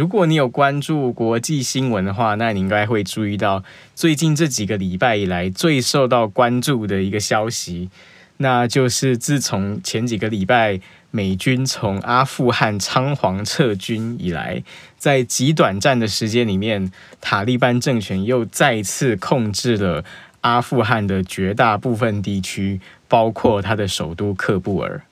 如果你有关注国际新闻的话，那你应该会注意到最近这几个礼拜以来最受到关注的一个消息，那就是自从前几个礼拜美军从阿富汗仓皇撤军以来，在极短暂的时间里面，塔利班政权又再次控制了阿富汗的绝大部分地区，包括它的首都喀布尔。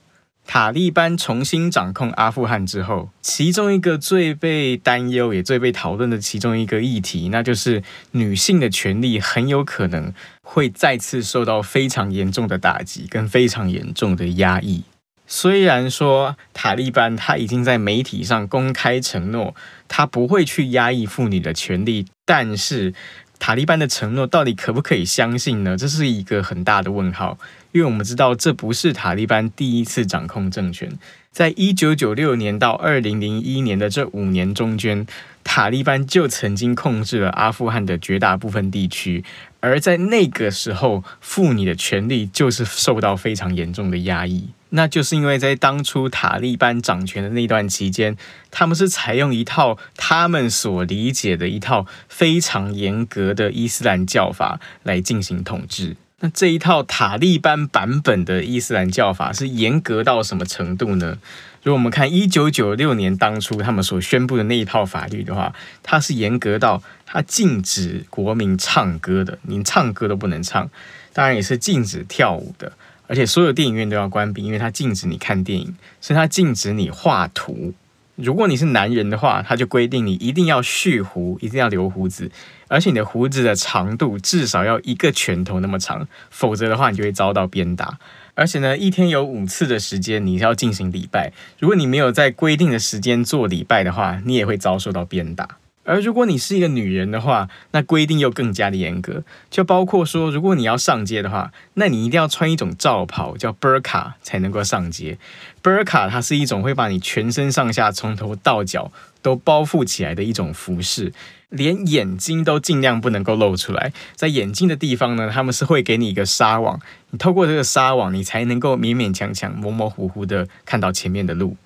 塔利班重新掌控阿富汗之后，其中一个最被担忧也最被讨论的其中一个议题，那就是女性的权利很有可能会再次受到非常严重的打击跟非常严重的压抑。虽然说塔利班他已经在媒体上公开承诺，他不会去压抑妇女的权利，但是塔利班的承诺到底可不可以相信呢？这是一个很大的问号。因为我们知道，这不是塔利班第一次掌控政权。在一九九六年到二零零一年的这五年中间，塔利班就曾经控制了阿富汗的绝大部分地区。而在那个时候，妇女的权利就是受到非常严重的压抑。那就是因为在当初塔利班掌权的那段期间，他们是采用一套他们所理解的一套非常严格的伊斯兰教法来进行统治。那这一套塔利班版本的伊斯兰教法是严格到什么程度呢？如果我们看一九九六年当初他们所宣布的那一套法律的话，它是严格到它禁止国民唱歌的，连唱歌都不能唱，当然也是禁止跳舞的，而且所有电影院都要关闭，因为它禁止你看电影，所以它禁止你画图。如果你是男人的话，他就规定你一定要蓄胡，一定要留胡子，而且你的胡子的长度至少要一个拳头那么长，否则的话你就会遭到鞭打。而且呢，一天有五次的时间你要进行礼拜，如果你没有在规定的时间做礼拜的话，你也会遭受到鞭打。而如果你是一个女人的话，那规定又更加的严格，就包括说，如果你要上街的话，那你一定要穿一种罩袍，叫 burka，才能够上街。burka 它是一种会把你全身上下从头到脚都包覆起来的一种服饰，连眼睛都尽量不能够露出来。在眼睛的地方呢，他们是会给你一个纱网，你透过这个纱网，你才能够勉勉强强、模模糊糊的看到前面的路。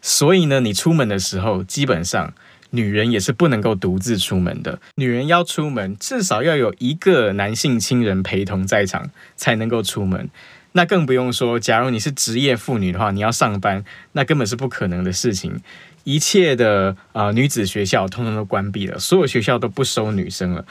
所以呢，你出门的时候，基本上。女人也是不能够独自出门的。女人要出门，至少要有一个男性亲人陪同在场，才能够出门。那更不用说，假如你是职业妇女的话，你要上班，那根本是不可能的事情。一切的啊、呃，女子学校通通都关闭了，所有学校都不收女生了，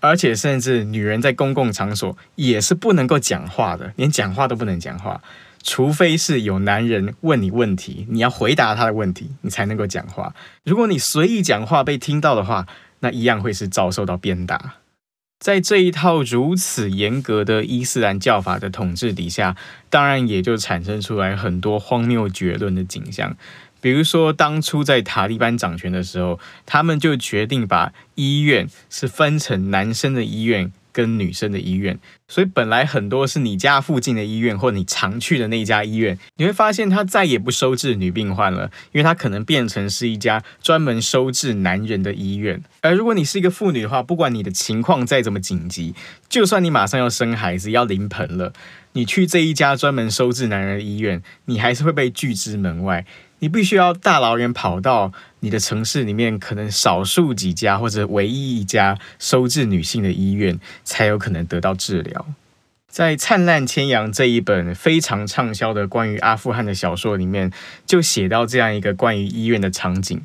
而且甚至女人在公共场所也是不能够讲话的，连讲话都不能讲话。除非是有男人问你问题，你要回答他的问题，你才能够讲话。如果你随意讲话被听到的话，那一样会是遭受到鞭打。在这一套如此严格的伊斯兰教法的统治底下，当然也就产生出来很多荒谬绝伦的景象。比如说，当初在塔利班掌权的时候，他们就决定把医院是分成男生的医院。跟女生的医院，所以本来很多是你家附近的医院或你常去的那家医院，你会发现他再也不收治女病患了，因为他可能变成是一家专门收治男人的医院。而如果你是一个妇女的话，不管你的情况再怎么紧急，就算你马上要生孩子要临盆了，你去这一家专门收治男人的医院，你还是会被拒之门外。你必须要大老远跑到你的城市里面，可能少数几家或者唯一一家收治女性的医院，才有可能得到治疗。在《灿烂千阳》这一本非常畅销的关于阿富汗的小说里面，就写到这样一个关于医院的场景，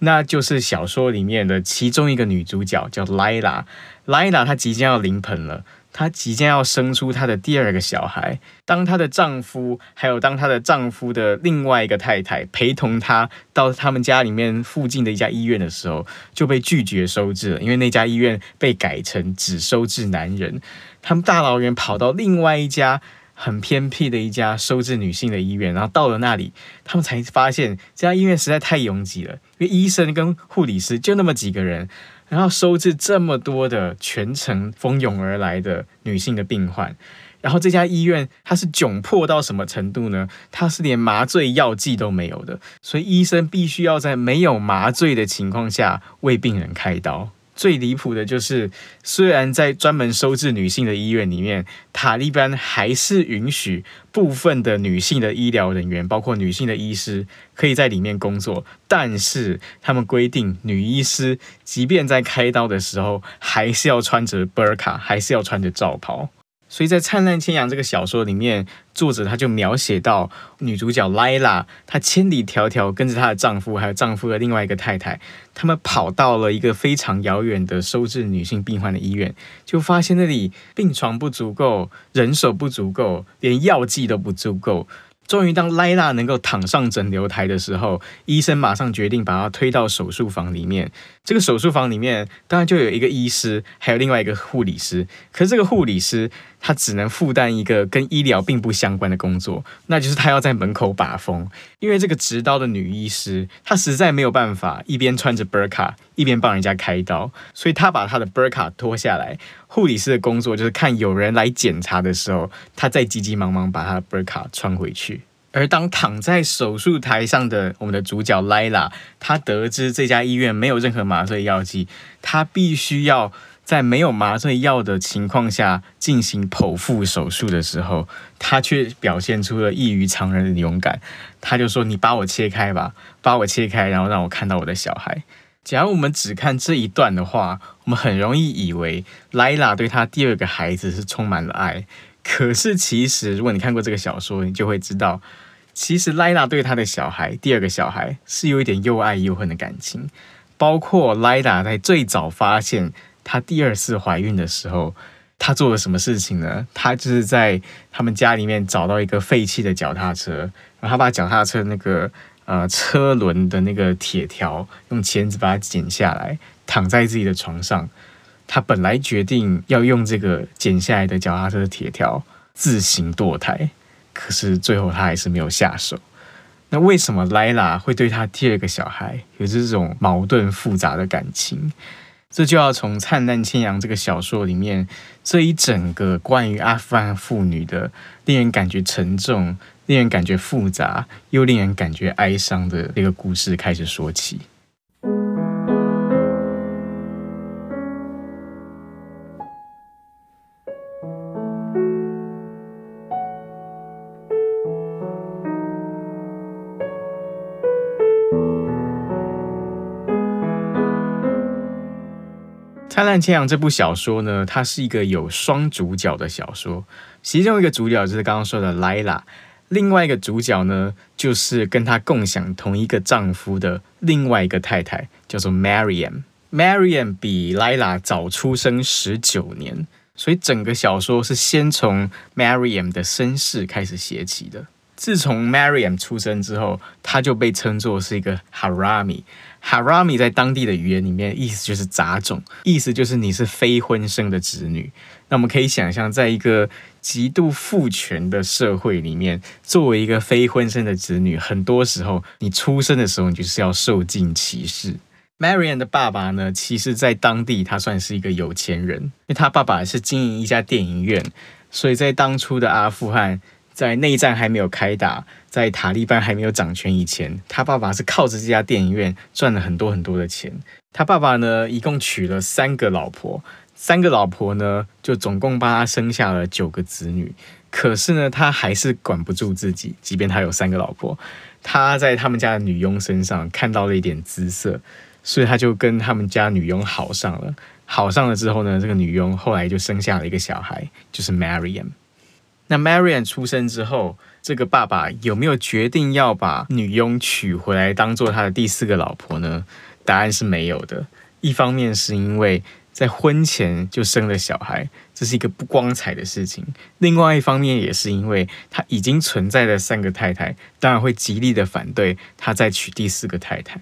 那就是小说里面的其中一个女主角叫莱拉，莱拉她即将要临盆了。她即将要生出她的第二个小孩，当她的丈夫还有当她的丈夫的另外一个太太陪同她到他们家里面附近的一家医院的时候，就被拒绝收治了，因为那家医院被改成只收治男人。他们大老远跑到另外一家很偏僻的一家收治女性的医院，然后到了那里，他们才发现这家医院实在太拥挤了，因为医生跟护理师就那么几个人。然后收治这么多的全城蜂拥而来的女性的病患，然后这家医院它是窘迫到什么程度呢？它是连麻醉药剂都没有的，所以医生必须要在没有麻醉的情况下为病人开刀。最离谱的就是，虽然在专门收治女性的医院里面，塔利班还是允许部分的女性的医疗人员，包括女性的医师，可以在里面工作，但是他们规定，女医师即便在开刀的时候，还是要穿着布尔卡还是要穿着罩袍。所以在《灿烂千阳》这个小说里面，作者他就描写到女主角莱拉，她千里迢迢跟着她的丈夫，还有丈夫的另外一个太太，他们跑到了一个非常遥远的收治女性病患的医院，就发现那里病床不足够，人手不足够，连药剂都不足够。终于，当莱拉能够躺上诊疗台的时候，医生马上决定把她推到手术房里面。这个手术房里面当然就有一个医师，还有另外一个护理师。可是这个护理师他只能负担一个跟医疗并不相关的工作，那就是他要在门口把风。因为这个执刀的女医师，她实在没有办法一边穿着 burka 一边帮人家开刀，所以她把她的 burka 脱下来。护理师的工作就是看有人来检查的时候，她再急急忙忙把她的 burka 穿回去。而当躺在手术台上的我们的主角 Lila，，她得知这家医院没有任何麻醉药剂，她必须要在没有麻醉药的情况下进行剖腹手术的时候，他却表现出了异于常人的勇敢。他就说：“你把我切开吧，把我切开，然后让我看到我的小孩。”假如我们只看这一段的话，我们很容易以为莱拉对他第二个孩子是充满了爱。可是，其实如果你看过这个小说，你就会知道，其实莱拉对他的小孩，第二个小孩是有一点又爱又恨的感情。包括莱拉在最早发现她第二次怀孕的时候，她做了什么事情呢？她就是在他们家里面找到一个废弃的脚踏车，然后她把脚踏车那个呃车轮的那个铁条用钳子把它剪下来，躺在自己的床上。她本来决定要用这个剪下来的脚踏车的铁条自行堕胎，可是最后她还是没有下手。那为什么莱拉会对他第二个小孩有这种矛盾复杂的感情？这就要从《灿烂千阳》这个小说里面这一整个关于阿富汗妇女的令人感觉沉重、令人感觉复杂又令人感觉哀伤的那个故事开始说起。《烂千阳》这部小说呢，它是一个有双主角的小说。其中一个主角就是刚刚说的莱拉，另外一个主角呢，就是跟她共享同一个丈夫的另外一个太太，叫做 Mariam。Mariam 比莱拉早出生十九年，所以整个小说是先从 Mariam 的身世开始写起的。自从 Mariam 出生之后，她就被称作是一个 Harami。Harami 在当地的语言里面，意思就是杂种，意思就是你是非婚生的子女。那我们可以想象，在一个极度父权的社会里面，作为一个非婚生的子女，很多时候你出生的时候，你就是要受尽歧视。Marian 的爸爸呢，其实在当地他算是一个有钱人，因为他爸爸是经营一家电影院，所以在当初的阿富汗。在内战还没有开打，在塔利班还没有掌权以前，他爸爸是靠着这家电影院赚了很多很多的钱。他爸爸呢，一共娶了三个老婆，三个老婆呢，就总共帮他生下了九个子女。可是呢，他还是管不住自己，即便他有三个老婆，他在他们家的女佣身上看到了一点姿色，所以他就跟他们家女佣好上了。好上了之后呢，这个女佣后来就生下了一个小孩，就是 Mariam。那 Mariam 出生之后，这个爸爸有没有决定要把女佣娶回来当做他的第四个老婆呢？答案是没有的。一方面是因为在婚前就生了小孩，这是一个不光彩的事情；另外一方面也是因为他已经存在的三个太太，当然会极力的反对他再娶第四个太太。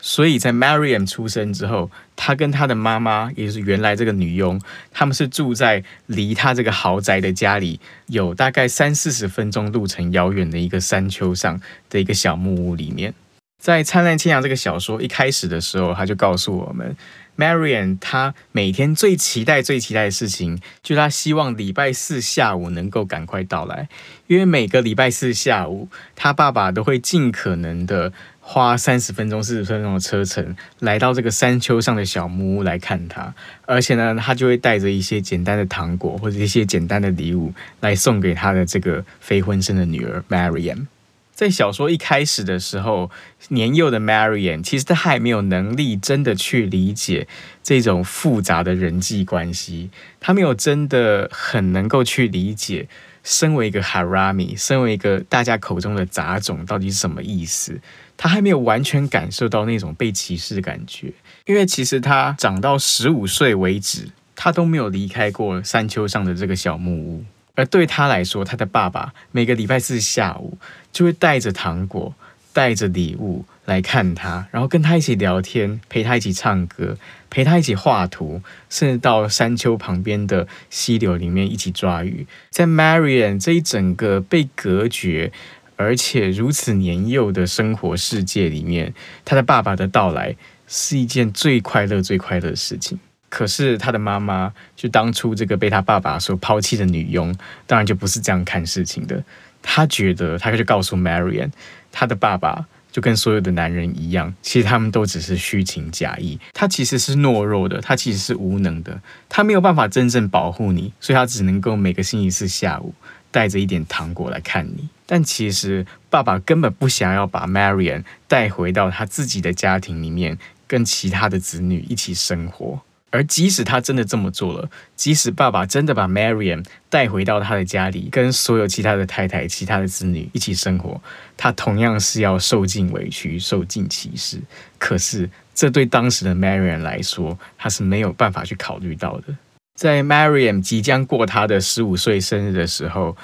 所以在 Mariam 出生之后，他跟他的妈妈，也就是原来这个女佣，他们是住在离他这个豪宅的家里有大概三四十分钟路程遥远的一个山丘上的一个小木屋里面。在《灿烂千阳》这个小说一开始的时候，他就告诉我们，Marianne 她每天最期待、最期待的事情，就是她希望礼拜四下午能够赶快到来，因为每个礼拜四下午，她爸爸都会尽可能的花三十分钟、四十分钟的车程来到这个山丘上的小木屋来看他，而且呢，他就会带着一些简单的糖果或者一些简单的礼物来送给他的这个非婚生的女儿 Marian。在小说一开始的时候，年幼的 Marian 其实他还没有能力真的去理解这种复杂的人际关系，他没有真的很能够去理解，身为一个 Harami，身为一个大家口中的杂种，到底是什么意思？他还没有完全感受到那种被歧视的感觉，因为其实他长到十五岁为止，他都没有离开过山丘上的这个小木屋。而对他来说，他的爸爸每个礼拜四下午就会带着糖果、带着礼物来看他，然后跟他一起聊天，陪他一起唱歌，陪他一起画图，甚至到山丘旁边的溪流里面一起抓鱼。在 Marian 这一整个被隔绝而且如此年幼的生活世界里面，他的爸爸的到来是一件最快乐、最快乐的事情。可是他的妈妈，就当初这个被他爸爸所抛弃的女佣，当然就不是这样看事情的。他觉得，他就告诉 Marianne，他的爸爸就跟所有的男人一样，其实他们都只是虚情假意。他其实是懦弱的，他其实是无能的，他没有办法真正保护你，所以他只能够每个星期四下午带着一点糖果来看你。但其实爸爸根本不想要把 Marian 带回到他自己的家庭里面，跟其他的子女一起生活。而即使他真的这么做了，即使爸爸真的把 Marian 带回到他的家里，跟所有其他的太太、其他的子女一起生活，他同样是要受尽委屈、受尽歧视。可是，这对当时的 Marian 来说，他是没有办法去考虑到的。在 Marian 即将过他的十五岁生日的时候，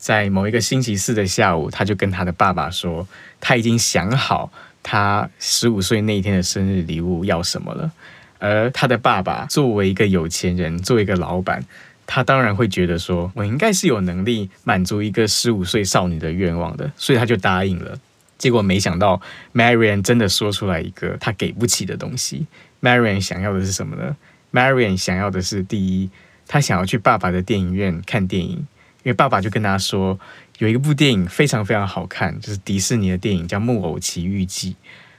在某一个星期四的下午，他就跟他的爸爸说，他已经想好他十五岁那一天的生日礼物要什么了。而他的爸爸作为一个有钱人，作为一个老板，他当然会觉得说，我应该是有能力满足一个十五岁少女的愿望的，所以他就答应了。结果没想到，Marian 真的说出来一个他给不起的东西。Marian 想要的是什么呢？Marian 想要的是第一，他想要去爸爸的电影院看电影，因为爸爸就跟他说，有一部电影非常非常好看，就是迪士尼的电影叫《木偶奇遇记》。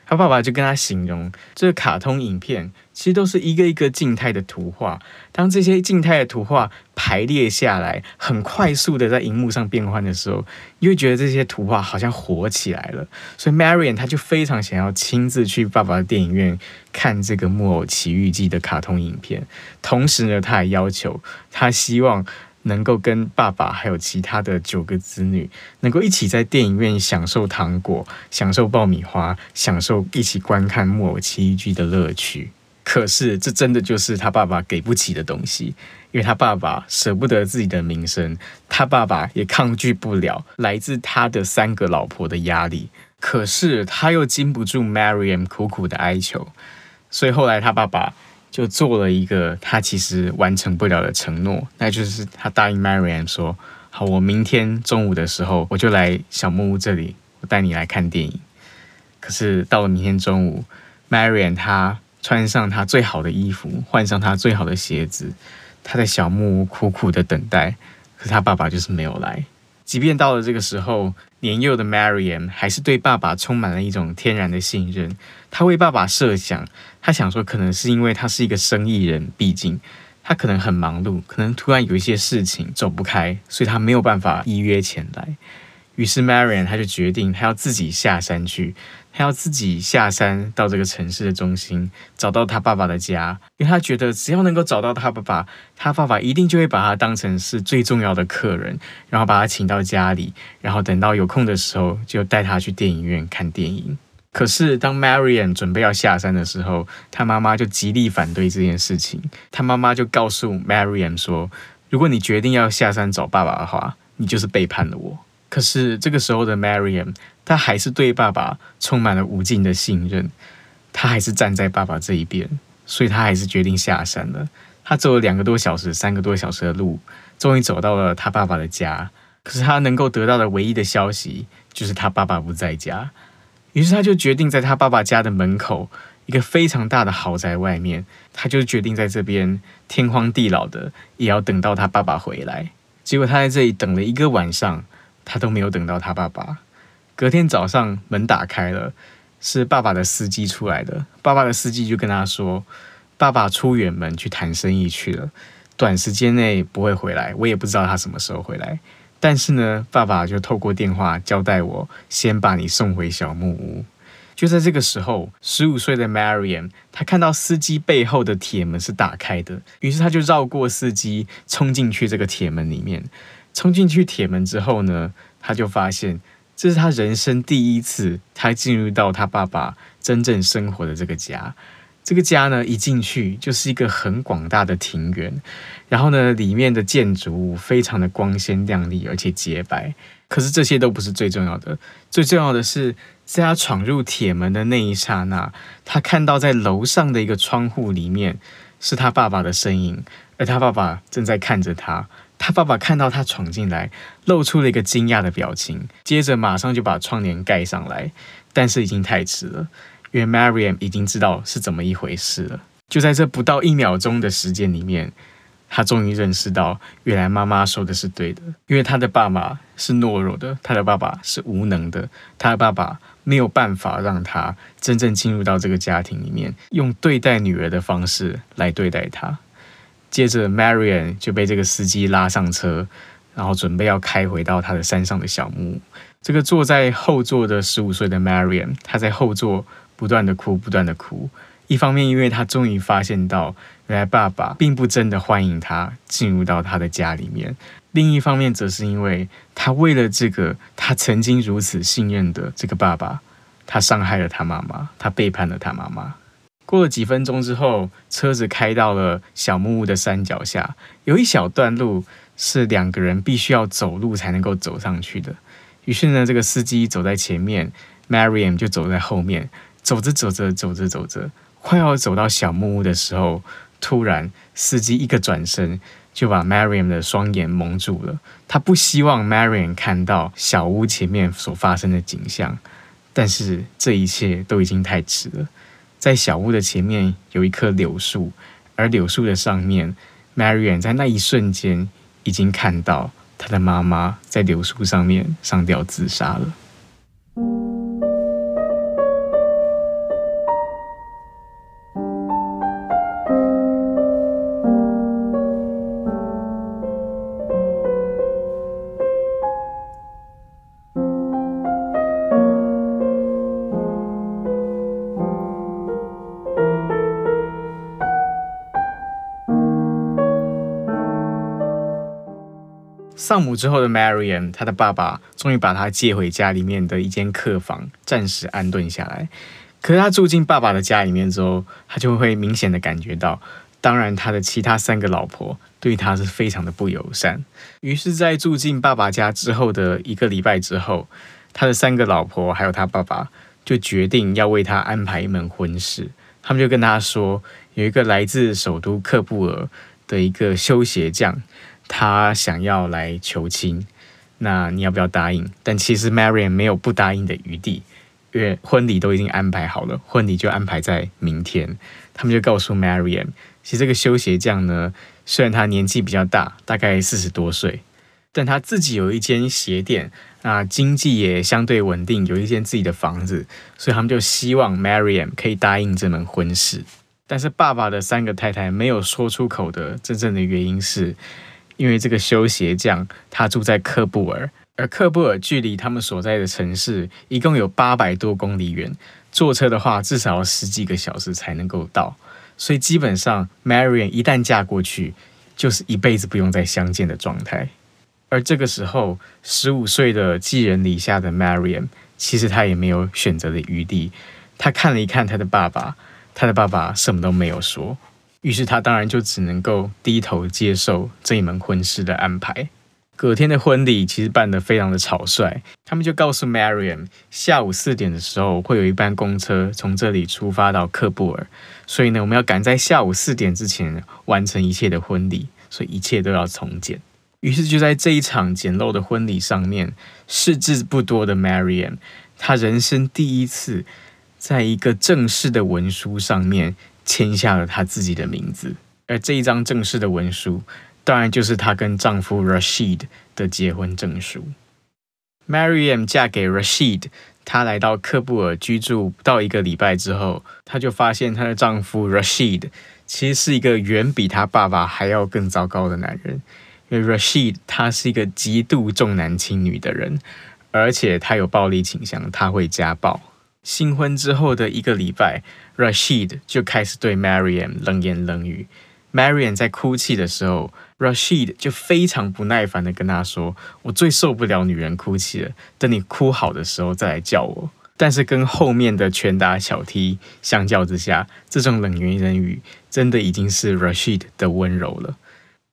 他爸爸就跟他形容，这个卡通影片其实都是一个一个静态的图画。当这些静态的图画排列下来，很快速的在荧幕上变换的时候，你会觉得这些图画好像活起来了。所以 Marianne 他就非常想要亲自去爸爸的电影院看这个《木偶奇遇记》的卡通影片。同时呢，他还要求，他希望。能够跟爸爸还有其他的九个子女，能够一起在电影院享受糖果、享受爆米花、享受一起观看《木偶奇遇记》的乐趣。可是，这真的就是他爸爸给不起的东西，因为他爸爸舍不得自己的名声，他爸爸也抗拒不了来自他的三个老婆的压力。可是，他又禁不住 Marion 苦苦的哀求，所以后来他爸爸。就做了一个他其实完成不了的承诺，那就是他答应 Marian 说：“好，我明天中午的时候我就来小木屋这里，我带你来看电影。”可是到了明天中午，Marianne 她穿上她最好的衣服，换上她最好的鞋子，她在小木屋苦苦的等待，可是她爸爸就是没有来。即便到了这个时候，年幼的 marian 还是对爸爸充满了一种天然的信任。他为爸爸设想，他想说，可能是因为他是一个生意人，毕竟他可能很忙碌，可能突然有一些事情走不开，所以他没有办法依约前来。于是 Marianne 他就决定，他要自己下山去。他要自己下山到这个城市的中心，找到他爸爸的家，因为他觉得只要能够找到他爸爸，他爸爸一定就会把他当成是最重要的客人，然后把他请到家里，然后等到有空的时候就带他去电影院看电影。可是当 Marian 准备要下山的时候，他妈妈就极力反对这件事情。他妈妈就告诉 Marian 说：“如果你决定要下山找爸爸的话，你就是背叛了我。”可是这个时候的 Marian 他还是对爸爸充满了无尽的信任，他还是站在爸爸这一边，所以他还是决定下山了。他走了两个多小时、三个多小时的路，终于走到了他爸爸的家。可是他能够得到的唯一的消息，就是他爸爸不在家。于是他就决定在他爸爸家的门口，一个非常大的豪宅外面，他就决定在这边天荒地老的也要等到他爸爸回来。结果他在这里等了一个晚上，他都没有等到他爸爸。隔天早上门打开了，是爸爸的司机出来的。爸爸的司机就跟他说：“爸爸出远门去谈生意去了，短时间内不会回来，我也不知道他什么时候回来。但是呢，爸爸就透过电话交代我，先把你送回小木屋。”就在这个时候，十五岁的 Mariam 他看到司机背后的铁门是打开的，于是他就绕过司机，冲进去这个铁门里面。冲进去铁门之后呢，他就发现这是他人生第一次，他进入到他爸爸真正生活的这个家。这个家呢，一进去就是一个很广大的庭园，然后呢，里面的建筑物非常的光鲜亮丽，而且洁白。可是这些都不是最重要的，最重要的是，在他闯入铁门的那一刹那，他看到在楼上的一个窗户里面是他爸爸的身影，而他爸爸正在看着他。他爸爸看到他闯进来，露出了一个惊讶的表情，接着马上就把窗帘盖上来，但是已经太迟了，因为 Mariam 已经知道是怎么一回事了。就在这不到一秒钟的时间里面。他终于认识到，原来妈妈说的是对的，因为他的爸爸是懦弱的，他的爸爸是无能的，他的爸爸没有办法让他真正进入到这个家庭里面，用对待女儿的方式来对待她。接着 marian 就被这个司机拉上车，然后准备要开回到他的山上的小木屋。这个坐在后座的十五岁的 Mariam，他在后座不断的哭，不断的哭。一方面，因为他终于发现到，原来爸爸并不真的欢迎他进入到他的家里面；另一方面，则是因为他为了这个他曾经如此信任的这个爸爸，他伤害了他妈妈，他背叛了他妈妈。过了几分钟之后，车子开到了小木屋的山脚下，有一小段路是两个人必须要走路才能够走上去的。于是呢，这个司机走在前面，Mariam 就走在后面，走着走着，走着走着。快要走到小木屋的时候，突然司机一个转身就把 Mariam 的双眼蒙住了。他不希望 Mariam 看到小屋前面所发生的景象，但是这一切都已经太迟了。在小屋的前面有一棵柳树，而柳树的上面，Marian 在那一瞬间已经看到她的妈妈在柳树上面上吊自杀了。丧母之后的 Marian，她的爸爸终于把她接回家里面的一间客房，暂时安顿下来。可是她住进爸爸的家里面之后，她就会明显的感觉到，当然他的其他三个老婆对她是非常的不友善。于是，在住进爸爸家之后的一个礼拜之后，他的三个老婆还有他爸爸就决定要为他安排一门婚事。他们就跟他说，有一个来自首都喀布尔的一个修鞋匠。他想要来求亲，那你要不要答应？但其实 Marian 没有不答应的余地，因为婚礼都已经安排好了，婚礼就安排在明天。他们就告诉 Marian，其实这个修鞋匠呢，虽然他年纪比较大，大概四十多岁，但他自己有一间鞋店，啊，经济也相对稳定，有一间自己的房子，所以他们就希望 Marian 可以答应这门婚事。但是爸爸的三个太太没有说出口的真正的原因是。因为这个修鞋匠他住在喀布尔，而喀布尔距离他们所在的城市一共有八百多公里远，坐车的话至少要十几个小时才能够到，所以基本上，marian 一旦嫁过去，就是一辈子不用再相见的状态。而这个时候，十五岁的寄人篱下的 Marian 其实他也没有选择的余地，他看了一看他的爸爸，他的爸爸什么都没有说。于是他当然就只能够低头接受这一门婚事的安排。隔天的婚礼其实办得非常的草率，他们就告诉 Marian 下午四点的时候会有一班公车从这里出发到喀布尔，所以呢，我们要赶在下午四点之前完成一切的婚礼，所以一切都要从简。于是就在这一场简陋的婚礼上面，识字不多的 Mariam，他人生第一次在一个正式的文书上面签下了她自己的名字，而这一张正式的文书，当然就是她跟丈夫 Rashid 的结婚证书。Maryam 嫁给 Rashid，她来到喀布尔居住不到一个礼拜之后，她就发现她的丈夫 Rashid 其实是一个远比她爸爸还要更糟糕的男人。因为 Rashid 他是一个极度重男轻女的人，而且他有暴力倾向，他会家暴。新婚之后的一个礼拜，Rashid 就开始对 Maryam 冷言冷语。Maryam 在哭泣的时候，Rashid 就非常不耐烦的跟她说：“我最受不了女人哭泣了，等你哭好的时候再来叫我。”但是跟后面的拳打脚踢相较之下，这种冷言冷语真的已经是 Rashid 的温柔了。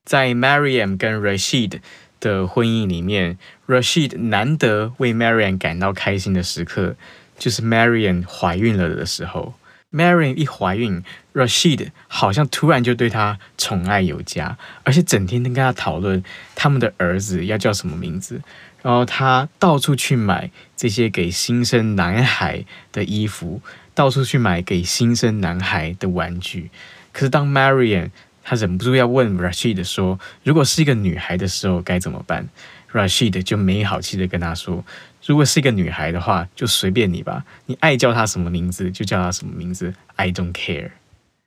在 Maryam 跟 Rashid 的婚姻里面，Rashid 难得为 Maryam 感到开心的时刻，就是 Marian 怀孕了的时候。，Marian 一怀孕，Rashid 好像突然就对她宠爱有加，而且整天都跟她讨论他们的儿子要叫什么名字，然后他到处去买这些给新生男孩的衣服，到处去买给新生男孩的玩具。可是当 Marian 他忍不住要问 Rashid 说：“如果是一个女孩的时候该怎么办？”Rashid 就没好气的跟他说：“如果是一个女孩的话，就随便你吧，你爱叫她什么名字就叫她什么名字，I don't care。”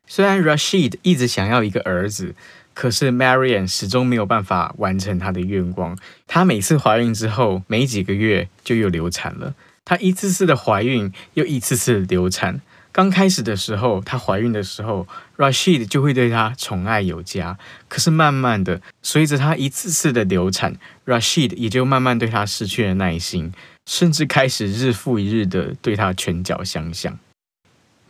虽然 Rashid 一直想要一个儿子，可是 Marian 始终没有办法完成她的愿望。她每次怀孕之后，没几个月就又流产了。她一次次的怀孕，又一次次流产。刚开始的时候，她怀孕的时候，Rashid 就会对她宠爱有加。可是慢慢的，随着她一次次的流产，Rashid 也就慢慢对她失去了耐心，甚至开始日复一日的对她拳脚相向。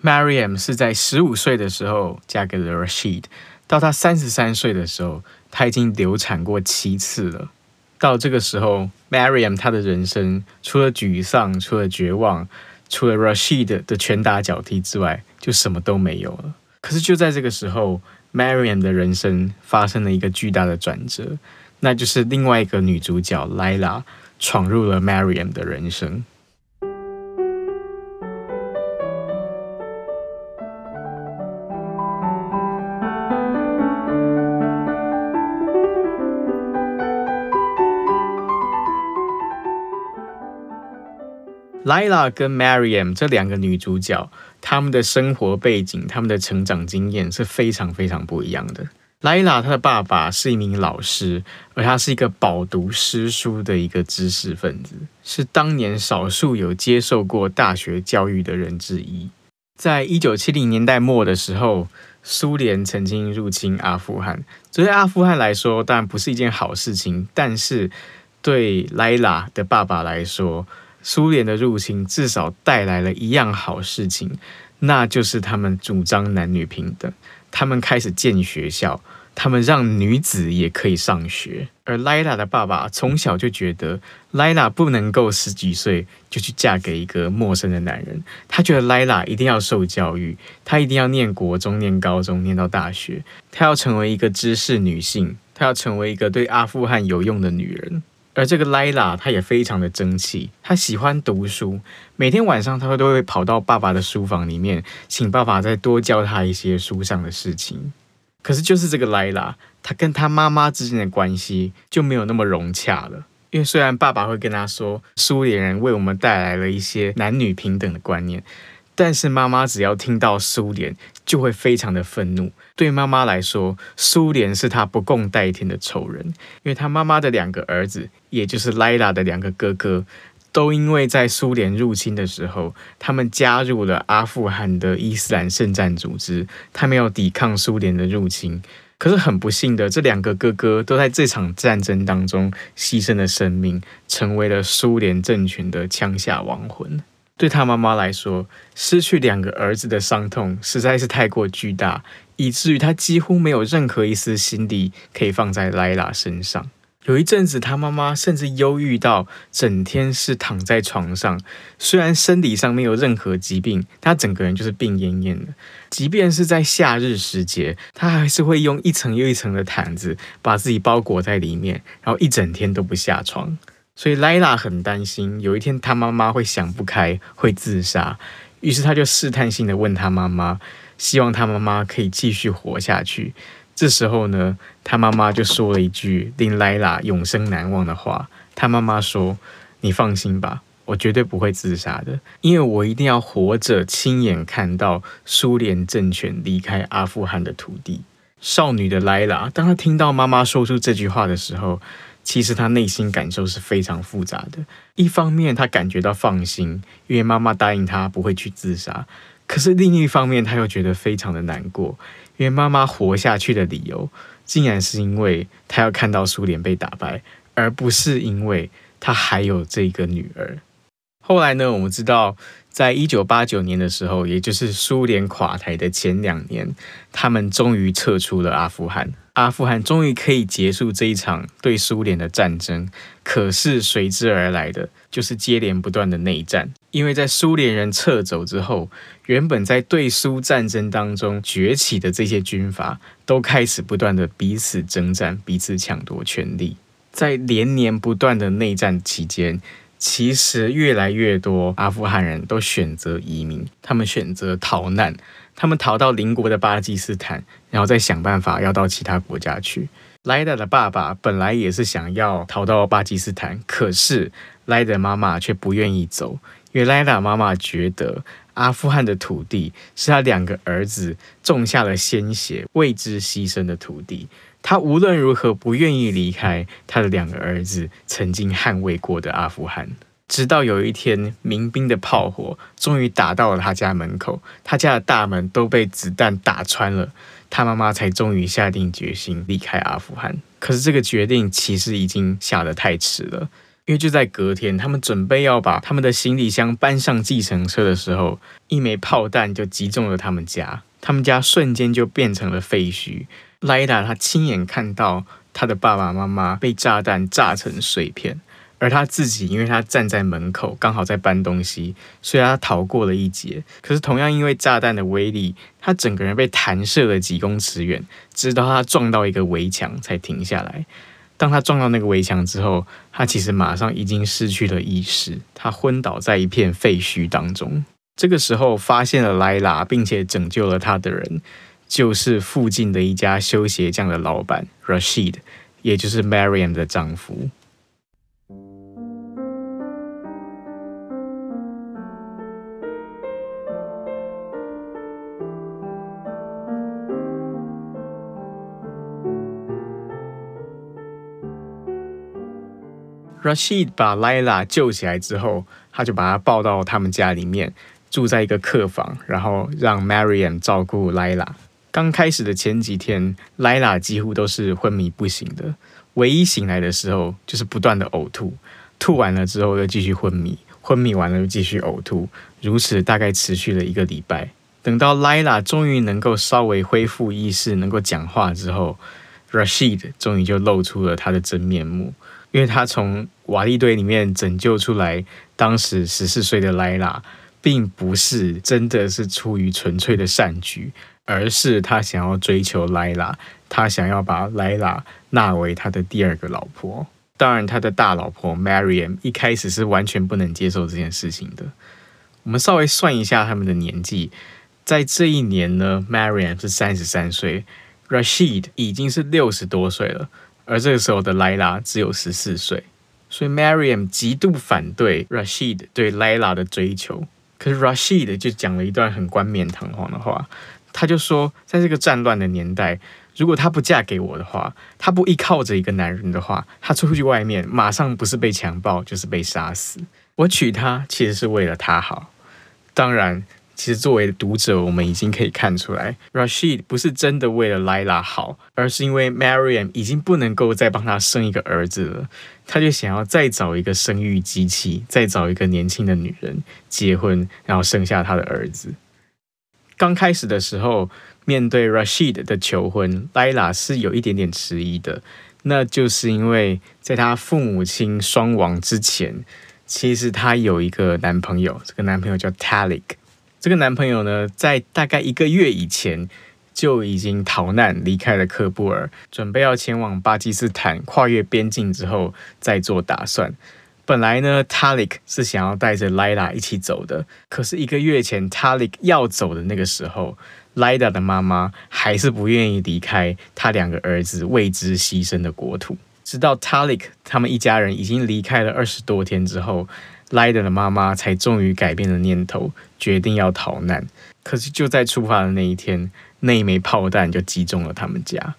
Maryam 是在十五岁的时候嫁给了 Rashid，到她三十三岁的时候，她已经流产过七次了。到这个时候，Maryam 她的人生除了沮丧，除了绝望。除了 Rashid 的拳打脚踢之外，就什么都没有了。可是就在这个时候，Maryam 的人生发生了一个巨大的转折，那就是另外一个女主角 Lila 闯入了 Maryam 的人生。Lila 跟 Maryam 这两个女主角，她们的生活背景、她们的成长经验是非常非常不一样的。莱拉她的爸爸是一名老师，而她是一个饱读诗书的一个知识分子，是当年少数有接受过大学教育的人之一。在一九七零年代末的时候，苏联曾经入侵阿富汗，这对阿富汗来说当然不是一件好事情，但是对莱拉的爸爸来说，苏联的入侵至少带来了一样好事情，那就是他们主张男女平等，他们开始建学校，他们让女子也可以上学。而莱拉的爸爸从小就觉得莱拉不能够十几岁就去嫁给一个陌生的男人，他觉得莱拉一定要受教育，她一定要念国中、念高中、念到大学，她要成为一个知识女性，她要成为一个对阿富汗有用的女人。而这个莱拉，她也非常的争气，她喜欢读书，每天晚上她都会跑到爸爸的书房里面，请爸爸再多教她一些书上的事情。可是就是这个莱拉，她跟她妈妈之间的关系就没有那么融洽了，因为虽然爸爸会跟她说，苏联人为我们带来了一些男女平等的观念。但是妈妈只要听到苏联，就会非常的愤怒。对妈妈来说，苏联是她不共戴天的仇人，因为她妈妈的两个儿子，也就是莱拉的两个哥哥，都因为在苏联入侵的时候，他们加入了阿富汗的伊斯兰圣战组织，他们要抵抗苏联的入侵。可是很不幸的，这两个哥哥都在这场战争当中牺牲了生命，成为了苏联政权的枪下亡魂。对他妈妈来说，失去两个儿子的伤痛实在是太过巨大，以至于他几乎没有任何一丝心力可以放在莱拉身上。有一阵子，他妈妈甚至忧郁到整天是躺在床上，虽然身体上没有任何疾病，他整个人就是病恹恹的。即便是在夏日时节，他还是会用一层又一层的毯子把自己包裹在里面，然后一整天都不下床。所以莱拉很担心，有一天她妈妈会想不开，会自杀。于是他就试探性的问他妈妈，希望他妈妈可以继续活下去。这时候呢，他妈妈就说了一句令莱拉永生难忘的话。他妈妈说：“你放心吧，我绝对不会自杀的，因为我一定要活着亲眼看到苏联政权离开阿富汗的土地。”少女的莱拉，当她听到妈妈说出这句话的时候，其实他内心感受是非常复杂的。一方面，他感觉到放心，因为妈妈答应他不会去自杀；可是另一方面，他又觉得非常的难过。因为妈妈活下去的理由，竟然是因为她要看到苏联被打败，而不是因为她还有这个女儿。后来呢，我们知道，在一九八九年的时候，也就是苏联垮台的前两年，他们终于撤出了阿富汗。阿富汗终于可以结束这一场对苏联的战争，可是随之而来的就是接连不断的内战。因为在苏联人撤走之后，原本在对苏战争当中崛起的这些军阀，都开始不断的彼此征战，彼此抢夺权力。在连年不断的内战期间，其实越来越多阿富汗人都选择移民，他们选择逃难。他们逃到邻国的巴基斯坦，然后再想办法要到其他国家去。莱拉的爸爸本来也是想要逃到巴基斯坦，可是莱拉妈妈却不愿意走，因为莱拉妈妈觉得阿富汗的土地是他两个儿子种下了鲜血、为之牺牲的土地，他无论如何不愿意离开他的两个儿子曾经捍卫过的阿富汗。直到有一天，民兵的炮火终于打到了他家门口，他家的大门都被子弹打穿了，他妈妈才终于下定决心离开阿富汗。可是这个决定其实已经下得太迟了，因为就在隔天，他们准备要把他们的行李箱搬上计程车的时候，一枚炮弹就击中了他们家，他们家瞬间就变成了废墟。莱拉他亲眼看到他的爸爸妈妈被炸弹炸成碎片。而他自己，因为他站在门口，刚好在搬东西，所以他逃过了一劫。可是同样因为炸弹的威力，他整个人被弹射了几公尺远，直到他撞到一个围墙才停下来。当他撞到那个围墙之后，他其实马上已经失去了意识，他昏倒在一片废墟当中。这个时候发现了莱拉，并且拯救了他的人，就是附近的一家修鞋匠的老板 Rashid，也就是 Mariam 的丈夫。Rashid 把 Lila 救起来之后，他就把她抱到他们家里面，住在一个客房，然后让 Mariam 照顾 Lila。刚开始的前几天，，Lila 几乎都是昏迷不醒的，唯一醒来的时候就是不断的呕吐，吐完了之后又继续昏迷，昏迷完了又继续呕吐，如此大概持续了一个礼拜。等到 Lila 终于能够稍微恢复意识，能够讲话之后，Rashid 终于就露出了他的真面目。因为他从瓦砾堆里面拯救出来，当时十四岁的莱拉，并不是真的是出于纯粹的善举，而是他想要追求莱拉，他想要把莱拉纳为他的第二个老婆。当然，他的大老婆 Mariam 一开始是完全不能接受这件事情的。我们稍微算一下他们的年纪，在这一年呢，Mariam 是三十三岁，Rashid 已经是六十多岁了。而这个时候的莱拉只有十四岁，所以 Mariam 极度反对 Rashid 对莱拉的追求。可是 Rashid 就讲了一段很冠冕堂皇的话，他就说，在这个战乱的年代，如果她不嫁给我的话，她不依靠着一个男人的话，她出去外面马上不是被强暴就是被杀死。我娶她其实是为了她好，当然。其实，作为读者，我们已经可以看出来，Rashid 不是真的为了 Lila 好，而是因为 Mariam 已经不能够再帮他生一个儿子了，他就想要再找一个生育机器，再找一个年轻的女人结婚，然后生下他的儿子。刚开始的时候，面对 Rashid 的求婚，，Lila 是有一点点迟疑的，那就是因为在他父母亲双亡之前，其实他有一个男朋友，这个男朋友叫 Talik。这个男朋友呢，在大概一个月以前就已经逃难离开了喀布尔，准备要前往巴基斯坦，跨越边境之后再做打算。本来呢，Talik 是想要带着 Lila 一起走的，可是一个月前 Talik 要走的那个时候，Lila 的妈妈还是不愿意离开他两个儿子为之牺牲的国土。直到 Talik 他们一家人已经离开了二十多天之后，Layla 的妈妈才终于改变了念头，决定要逃难。可是就在出发的那一天，那一枚炮弹就击中了他们家。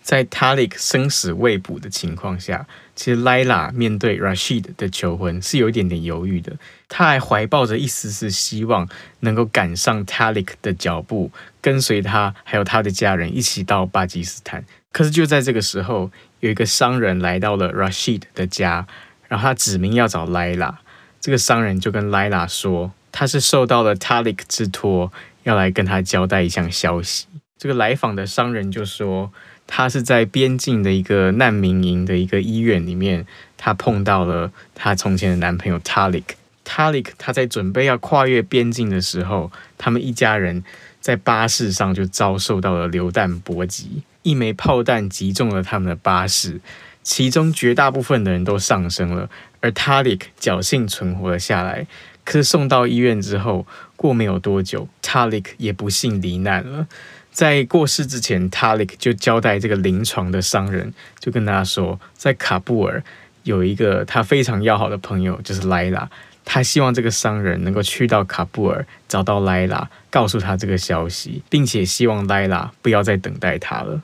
在 Talik 生死未卜的情况下，其实 Layla 面对 Rashid 的求婚是有一点点犹豫的。他还怀抱着一丝丝希望，能够赶上 Talik 的脚步，跟随他还有他的家人一起到巴基斯坦。可是就在这个时候，有一个商人来到了 Rashid 的家，然后他指明要找 Layla。这个商人就跟 Layla 说，他是受到了 Talik 之托，要来跟他交代一项消息。这个来访的商人就说。他是在边境的一个难民营的一个医院里面，他碰到了他从前的男朋友 Talik。Talik 他在准备要跨越边境的时候，他们一家人在巴士上就遭受到了榴弹波及，一枚炮弹击中了他们的巴士，其中绝大部分的人都丧生了，而 Talik 侥幸存活了下来。可是送到医院之后，过没有多久，Talik 也不幸罹难了。在过世之前，Talik 就交代这个临床的商人，就跟他说，在喀布尔有一个他非常要好的朋友，就是莱拉。他希望这个商人能够去到喀布尔找到莱拉告诉他这个消息，并且希望莱拉不要再等待他了。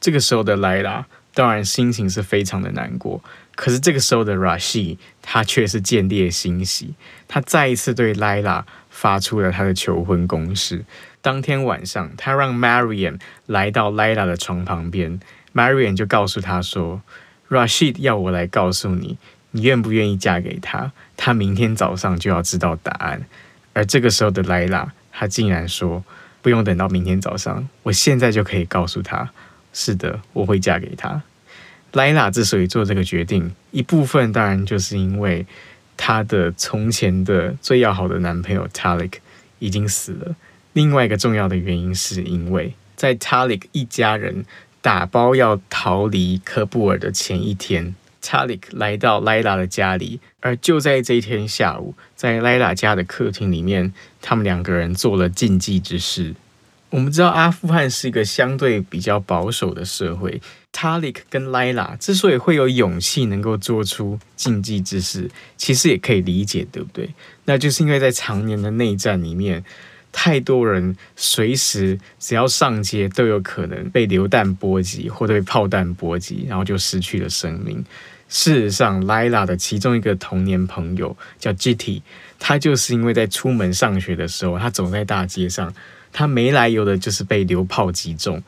这个时候的莱拉当然心情是非常的难过，可是这个时候的 Rashid 他却是见猎心喜，他再一次对 Layla 发出了他的求婚攻势。当天晚上，他让 Marian 来到 Layla 的床旁边，Marian 就告诉他说：“Rashid 要我来告诉你，你愿不愿意嫁给他？他明天早上就要知道答案。”而这个时候的 Layla，他竟然说：“不用等到明天早上，我现在就可以告诉他，是的，我会嫁给他。”莱拉之所以做这个决定，一部分当然就是因为她的从前的最要好的男朋友 Talik 已经死了。另外一个重要的原因，是因为在 Talik 一家人打包要逃离科布尔的前一天，Talik 来到 Layla 的家里，而就在这一天下午，在 Layla 家的客厅里面，他们两个人做了禁忌之事。我们知道阿富汗是一个相对比较保守的社会，Talik 跟 Lila 之所以会有勇气能够做出禁忌之事，其实也可以理解，对不对？那就是因为在常年的内战里面。太多人随时只要上街都有可能被流弹波及或者被炮弹波及，然后就失去了生命。事实上，Lila 的其中一个童年朋友叫 Jiti，他就是因为在出门上学的时候，他走在大街上，他没来由的就是被流炮击中，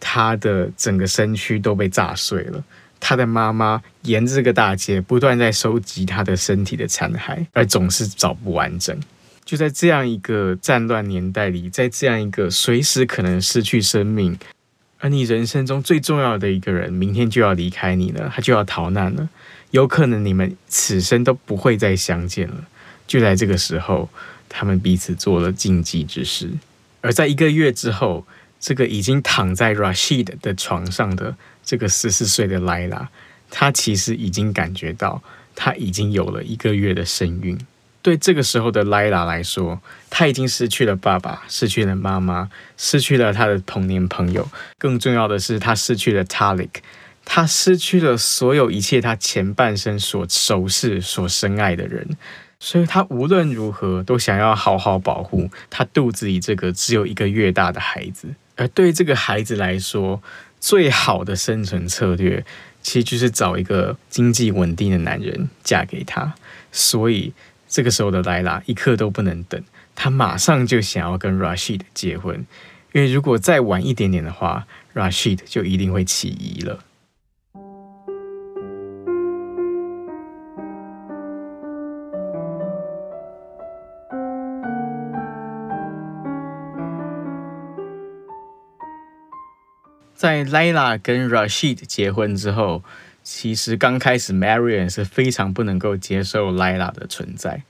他的整个身躯都被炸碎了。他的妈妈沿着这个大街不断在收集他的身体的残骸，而总是找不完整。就在这样一个战乱年代里，在这样一个随时可能失去生命，而你人生中最重要的一个人明天就要离开你了，他就要逃难了，有可能你们此生都不会再相见了。就在这个时候，他们彼此做了禁忌之事。而在一个月之后，这个已经躺在 Rashid 的床上的这个十四岁的 Layla，他其实已经感觉到她已经有了一个月的身孕。对这个时候的 Layla 来说，她已经失去了爸爸，失去了妈妈，失去了她的童年朋友。更重要的是，她失去了 Talik，她失去了所有一切她前半生所熟识、所深爱的人。所以，她无论如何都想要好好保护她肚子里这个只有一个月大的孩子。而对这个孩子来说，最好的生存策略，其实就是找一个经济稳定的男人嫁给他。所以。这个时候的莱拉一刻都不能等，她马上就想要跟 Rashid 结婚，因为如果再晚一点点的话，Rashid 就一定会起疑了。在 Lila 跟 Rashid 结婚之后。其实刚开始 Marian 是非常不能够接受 Lila 的存在。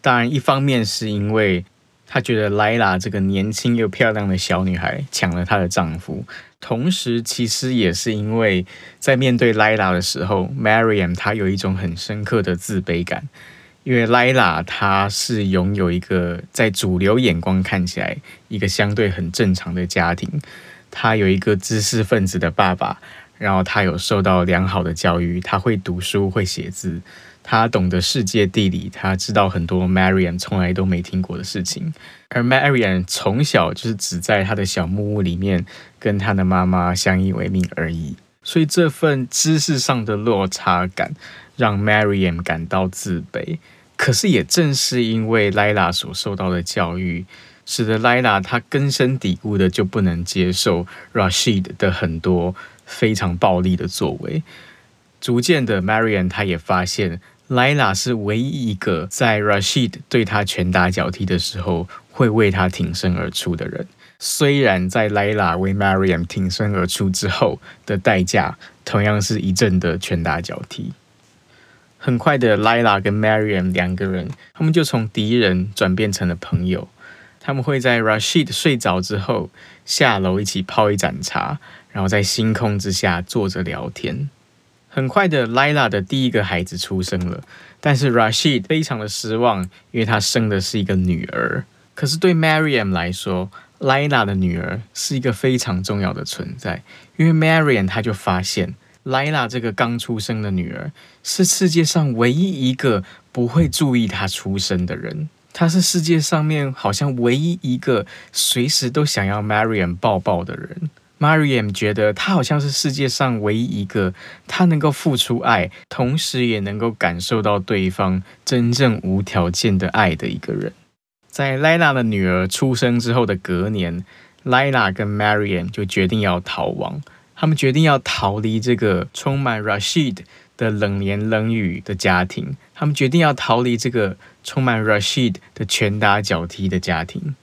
当然，一方面是因为她觉得莱拉这个年轻又漂亮的小女孩抢了她的丈夫。同时，其实也是因为在面对莱拉的时候，Marian 她有一种很深刻的自卑感，因为莱拉她是拥有一个在主流眼光看起来一个相对很正常的家庭，他有一个知识分子的爸爸，然后他有受到良好的教育，他会读书会写字，他懂得世界地理，他知道很多 Marian 从来都没听过的事情。而 Marian 从小就是只在他的小木屋里面跟他的妈妈相依为命而已，所以这份知识上的落差感让 Marian 感到自卑。可是也正是因为 Lila 所受到的教育，使得 Lila 她根深蒂固的就不能接受 Rashid 的很多非常暴力的作为。逐渐的，Marian 她也发现 Lila 是唯一一个在 Rashid 对她拳打脚踢的时候。会为他挺身而出的人，虽然在莱拉为 Marian 挺身而出之后的代价，同样是一阵的拳打脚踢。很快的，莱拉跟 Marian 两个人，他们就从敌人转变成了朋友。他们会在 Rashid 睡着之后下楼一起泡一盏茶，然后在星空之下坐着聊天。很快的，，Lila 的第一个孩子出生了，但是 Rashid 非常的失望，因为他生的是一个女儿。可是对 Mariam 来说，Lila 的女儿是一个非常重要的存在，因为 Mariam 她就发现 Lila 这个刚出生的女儿是世界上唯一一个不会注意她出生的人，他是世界上面好像唯一一个随时都想要 Mariam 抱抱的人。Mariam 觉得他好像是世界上唯一一个他能够付出爱，同时也能够感受到对方真正无条件的爱的一个人。在莱拉的女儿出生之后的隔年，莱拉跟 Mariam 就决定要逃亡。他们决定要逃离这个充满 Rashid 的冷言冷语的家庭。他们决定要逃离这个充满 Rashid 的拳打脚踢的家庭。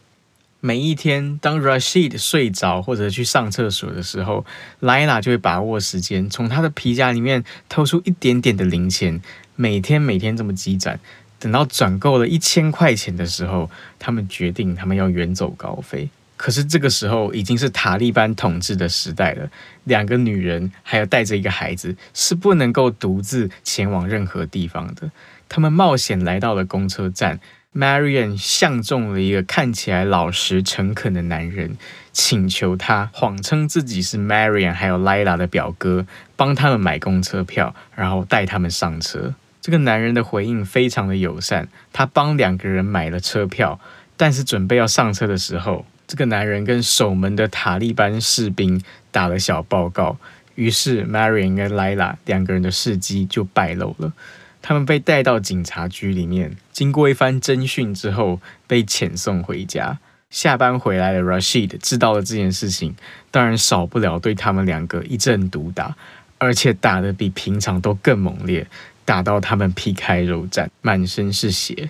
每一天，当 Rashid 睡着或者去上厕所的时候，莱拉就会把握时间，从他的皮夹里面偷出一点点的零钱，每天每天这么积攒。等到攒够了一千块钱的时候，他们决定他们要远走高飞。可是这个时候已经是塔利班统治的时代了，两个女人还有带着一个孩子是不能够独自前往任何地方的。他们冒险来到了公车站，Mariam 相中了一个看起来老实诚恳的男人，请求他谎称自己是 Mariam 还有 Layla 的表哥，帮他们买公车票，然后带他们上车。这个男人的回应非常的友善，他帮两个人买了车票，但是准备要上车的时候，这个男人跟守门的塔利班士兵打了小报告，于是 Mariam 跟 Layla 两个人的事迹就败露了，他们被带到警察局里面，经过一番侦讯之后，被遣送回家。下班回来的 Rashid 知道了这件事情，当然少不了对他们两个一阵毒打，而且打得比平常都更猛烈。打到他们皮开肉绽，满身是血。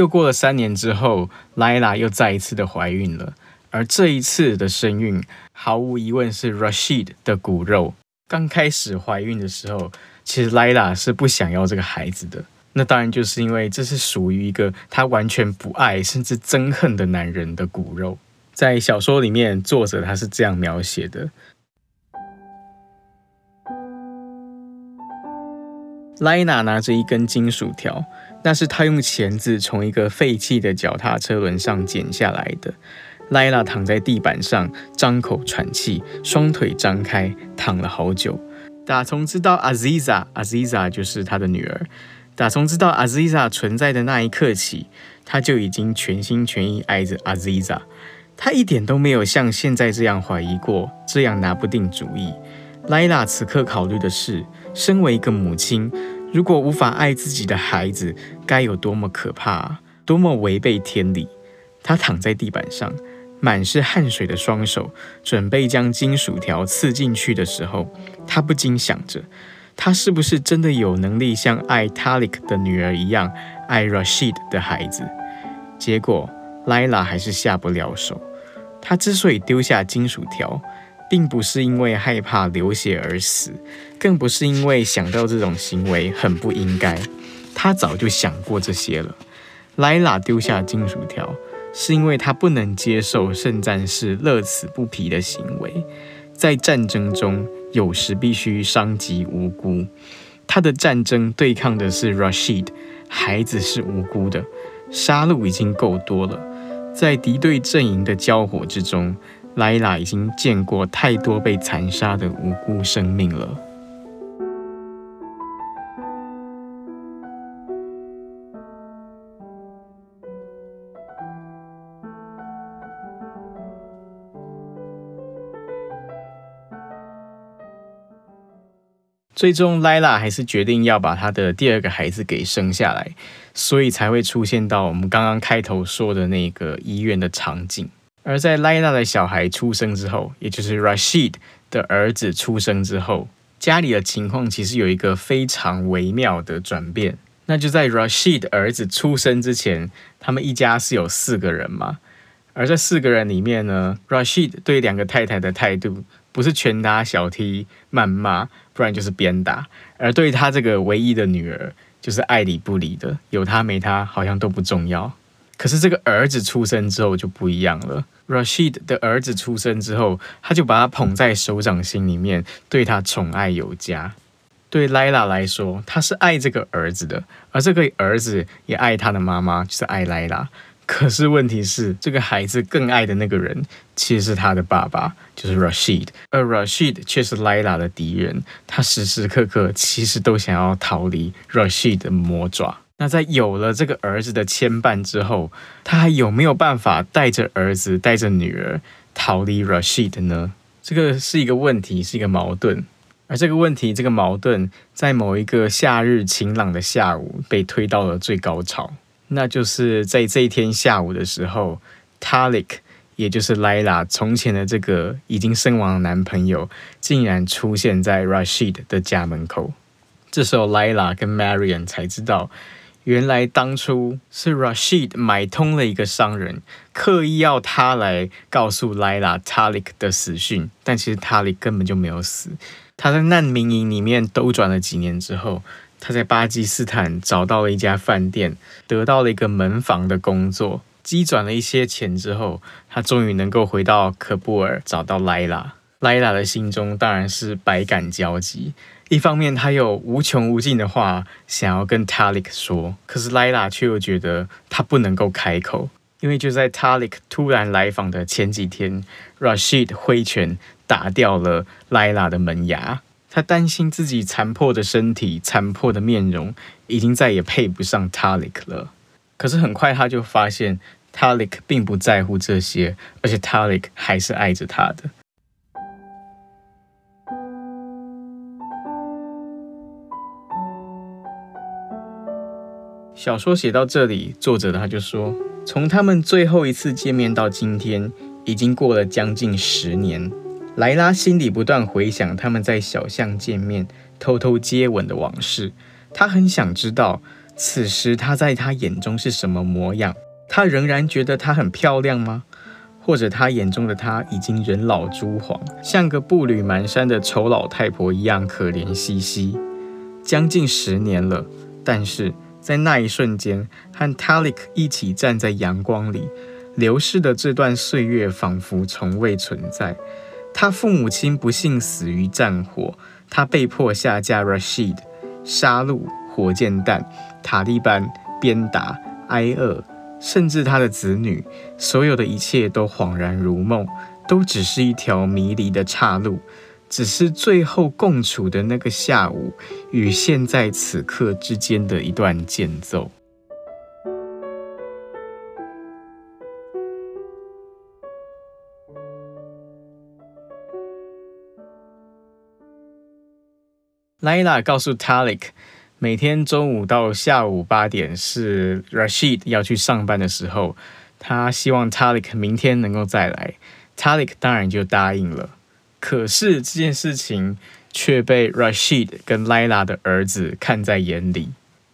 又过了三年之后，莱拉又再一次的怀孕了。而这一次的身孕，毫无疑问是 Rashid 的骨肉。刚开始怀孕的时候，其实 Layla 是不想要这个孩子的。那当然就是因为这是属于一个她完全不爱甚至憎恨的男人的骨肉。在小说里面，作者他是这样描写的：Layla 拿着一根金属条，那是他用钳子从一个废弃的脚踏车轮上剪下来的。莱拉躺在地板上，张口喘气，双腿张开，躺了好久。打从知道阿兹莎，阿兹莎就是他的女儿。打从知道阿兹莎存在的那一刻起，他就已经全心全意爱着阿兹莎。他一点都没有像现在这样怀疑过，这样拿不定主意。莱拉此刻考虑的是，身为一个母亲，如果无法爱自己的孩子，该有多么可怕，多么违背天理。他躺在地板上。满是汗水的双手准备将金属条刺进去的时候，他不禁想着：他是不是真的有能力像爱 Talik 的女儿一样爱 Rashid 的孩子？结果，Lila 还是下不了手。他之所以丢下金属条，并不是因为害怕流血而死，更不是因为想到这种行为很不应该。他早就想过这些了。莱拉丢下金属条，是因为他不能接受圣战士乐此不疲的行为。在战争中，有时必须伤及无辜。他的战争对抗的是 Rashid，孩子是无辜的，杀戮已经够多了。在敌对阵营的交火之中，莱拉已经见过太多被残杀的无辜生命了。最终，莱拉还是决定要把她的第二个孩子给生下来，所以才会出现到我们刚刚开头说的那个医院的场景。而在莱娜的小孩出生之后，也就是 Rashid 的儿子出生之后，家里的情况其实有一个非常微妙的转变。那就在 Rashid 儿子出生之前，他们一家是有四个人嘛，而这四个人里面呢，Rashid 对两个太太的态度不是拳打脚踢、谩骂。不然就是鞭打，而对他这个唯一的女儿，就是爱理不理的，有他没他好像都不重要。可是这个儿子出生之后就不一样了。Rashid 的儿子出生之后，他就把他捧在手掌心里面，对他宠爱有加。对 Layla 来说，他是爱这个儿子的，而这个儿子也爱他的妈妈，就是爱 Layla。可是问题是，这个孩子更爱的那个人，其实是他的爸爸，就是 Rashid，而 Rashid 却是 Layla 的敌人。他时时刻刻其实都想要逃离 Rashid 的魔爪。那在有了这个儿子的牵绊之后，他还有没有办法带着儿子、带着女儿逃离 Rashid 呢？这个是一个问题，是一个矛盾。而这个问题、这个矛盾，在某一个夏日晴朗的下午，被推到了最高潮。那就是在这一天下午的时候，Talik，也就是 lala 从前的这个已经身亡的男朋友，竟然出现在 Rashid 的家门口。这时候 lala 跟 Marian 才知道，原来当初是 Rashid 买通了一个商人，刻意要他来告诉 Layla Talik 的死讯。但其实 Talik 根本就没有死，他在难民营里面兜转了几年之后。他在巴基斯坦找到了一家饭店，得到了一个门房的工作，积攒了一些钱之后，他终于能够回到喀布尔找到莱拉。莱拉的心中当然是百感交集，一方面他有无穷无尽的话想要跟 Talik 说，可是莱拉却又觉得他不能够开口，因为就在 Talik 突然来访的前几天，Rashid 挥拳打掉了莱拉的门牙。他担心自己残破的身体、残破的面容，已经再也配不上 Talik 了。可是很快他就发现，Talik 并不在乎这些，而且 Talik 还是爱着他的。小说写到这里，作者他就说，从他们最后一次见面到今天，已经过了将近十年。莱拉心里不断回想他们在小巷见面、偷偷接吻的往事。她很想知道，此时他在她眼中是什么模样？他仍然觉得她很漂亮吗？或者他眼中的她已经人老珠黄，像个步履蹒跚的丑老太婆一样可怜兮兮？将近十年了，但是在那一瞬间，和 Talik 一起站在阳光里，流逝的这段岁月仿佛从未存在。他父母亲不幸死于战火，他被迫下嫁 Rashid，杀戮、火箭弹、塔利班、鞭打、挨饿，甚至他的子女，所有的一切都恍然如梦，都只是一条迷离的岔路，只是最后共处的那个下午与现在此刻之间的一段间奏。莱拉告诉 Talik，每天中午到下午八点是 Rashid 要去上班的时候，他希望 Talik 明天能够再来。Talik 当然就答应了。可是这件事情却被 Rashid 跟 Layla 的儿子看在眼里。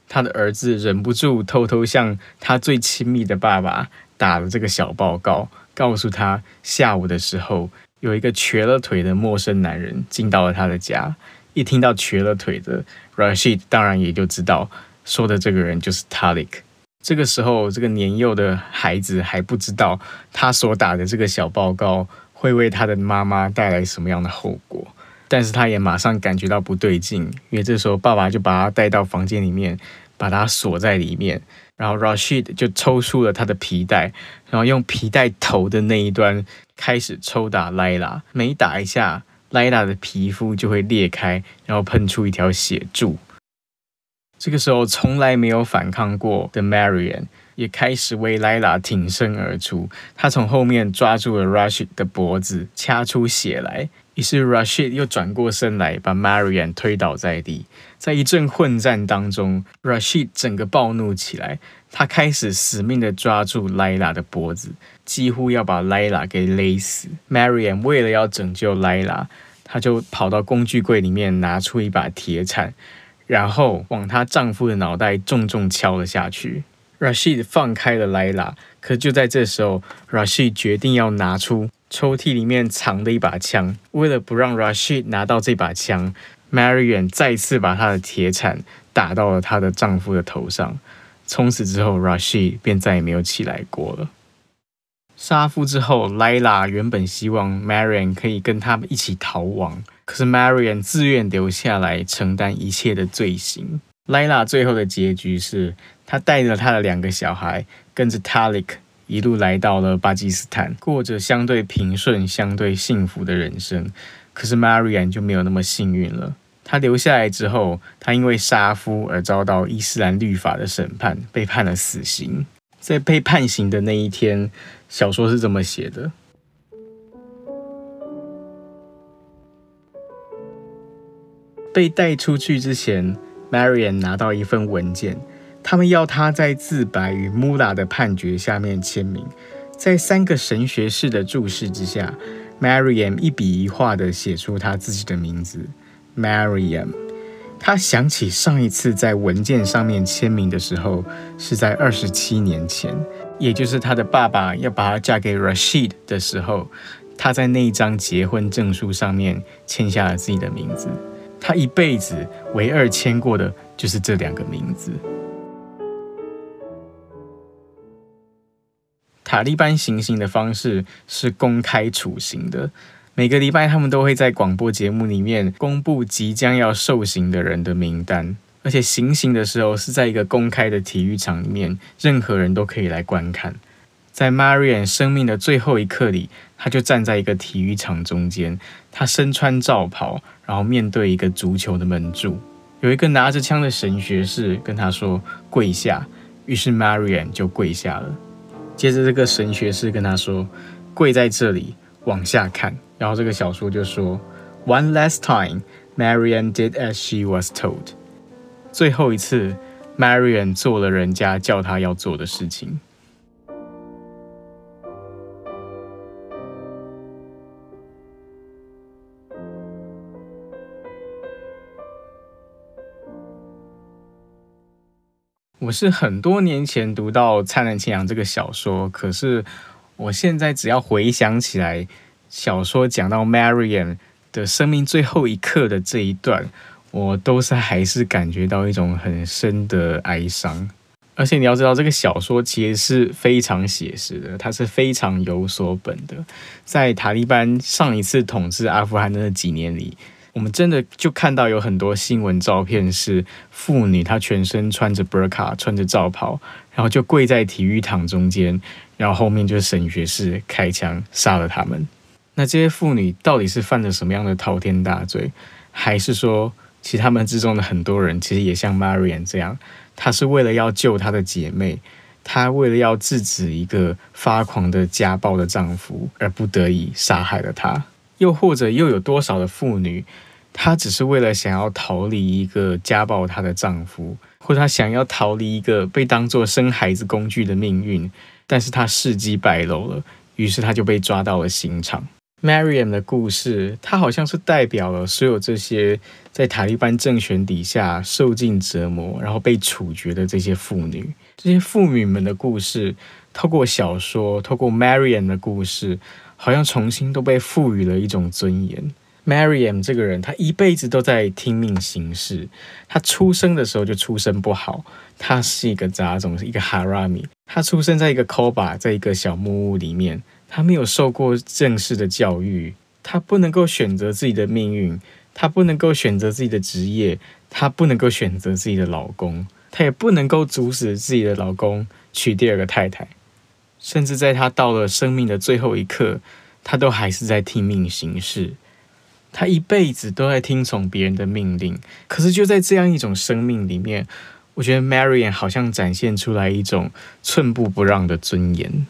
他的儿子忍不住偷偷向他最亲密的爸爸打了这个小报告，告诉他下午的时候有一个瘸了腿的陌生男人进到了他的家。一听到瘸了腿的 Rashid，当然也就知道说的这个人就是 Talik。这个时候，这个年幼的孩子还不知道他所打的这个小报告会为他的妈妈带来什么样的后果。但是他也马上感觉到不对劲，因为这时候爸爸就把他带到房间里面，把他锁在里面，然后 Rashid 就抽出了他的皮带，然后用皮带头的那一端开始抽打 Layla，每打一下，Layla 的皮肤就会裂开，然后喷出一条血柱。这个时候，从来没有反抗过的 Marian 也开始为 Layla 挺身而出，他从后面抓住了 Rashid 的脖子，掐出血来。于是 Rashid 又转过身来，把 Marian 推倒在地。在一阵混战当中，Rashid 整个暴怒起来，他开始死命地抓住 Layla 的脖子，几乎要把 Layla 给勒死。Marian 为了要拯救 Layla，他就跑到工具柜里面拿出一把铁铲，然后往她丈夫的脑袋重重敲了下去。Rashid 放开了 Layla，可就在这时候，Rashid 决定要拿出。抽屉里面藏的一把枪，为了不让 Rashid 拿到这把枪，Marian 再次把她的铁铲打到了她的丈夫的头上。从此之后，Rashid 便再也没有起来过了。杀夫之后，Layla 原本希望 Marian 可以跟他们一起逃亡，可是 Marian 自愿留下来承担一切的罪行。Layla 最后的结局是，他带着他的两个小孩，跟着 Talik。一路来到了巴基斯坦，过着相对平顺、相对幸福的人生。可是 Marian 就没有那么幸运了。她留下来之后，她因为杀夫而遭到伊斯兰律法的审判，被判了死刑。在被判刑的那一天，小说是这么写的：被带出去之前，Marian 拿到一份文件。他们要他在自白与穆拉的判决下面签名，在三个神学士的注视之下，Maryam 一笔一画地写出他自己的名字，Marianne。他想起上一次在文件上面签名的时候是在二十七年前，也就是他的爸爸要把她嫁给 Rashid 的时候，他在那一张结婚证书上面签下了自己的名字。他一辈子唯二签过的就是这两个名字。塔利班行刑的方式是公开处刑的，每个礼拜他们都会在广播节目里面公布即将要受刑的人的名单，而且行刑的时候是在一个公开的体育场里面，任何人都可以来观看。在 Marian 生命的最后一刻里，他就站在一个体育场中间，他身穿罩袍，然后面对一个足球的门柱，有一个拿着枪的神学士跟他说跪下，于是 Marian 就跪下了。接着这个神学士跟他说跪在这里往下看然后这个小说就说 one last time marian did as she was told. 最后一次 marian 做了人家叫她要做的事情。我是很多年前读到《灿烂晴朗》这个小说，可是我现在只要回想起来，小说讲到 Marian 的生命最后一刻的这一段，我都是还是感觉到一种很深的哀伤。而且你要知道，这个小说其实是非常写实的，它是非常有所本的。在塔利班上一次统治阿富汗的那几年里。我们真的就看到有很多新闻照片，是妇女她全身穿着 burka，穿着罩袍，然后就跪在体育场中间，然后后面就是神学士开枪杀了他们。那这些妇女到底是犯了什么样的滔天大罪，还是说，其实他们之中的很多人其实也像 Marian 这样，她是为了要救她的姐妹，她为了要制止一个发狂的家暴的丈夫，而不得已杀害了她？又或者又有多少的妇女？她只是为了想要逃离一个家暴她的丈夫，或她想要逃离一个被当作生孩子工具的命运，但是她事迹败露了，于是她就被抓到了刑场。Mariam 的故事，她好像是代表了所有这些在塔利班政权底下受尽折磨，然后被处决的这些妇女，这些妇女们的故事，透过小说，透过 Mariam 的故事，好像重新都被赋予了一种尊严。Maryam 这个人，他一辈子都在听命行事。他出生的时候就出生不好，他是一个杂种，是一个 Harami。他出生在一个 Koba，在一个小木屋里面。他没有受过正式的教育，他不能够选择自己的命运，他不能够选择自己的职业，他不能够选择自己的老公，他也不能够阻止自己的老公娶第二个太太，甚至在他到了生命的最后一刻，他都还是在听命行事。他一辈子都在听从别人的命令，可是就在这样一种生命里面，我觉得 Marian 好像展现出来一种寸步不让的尊严。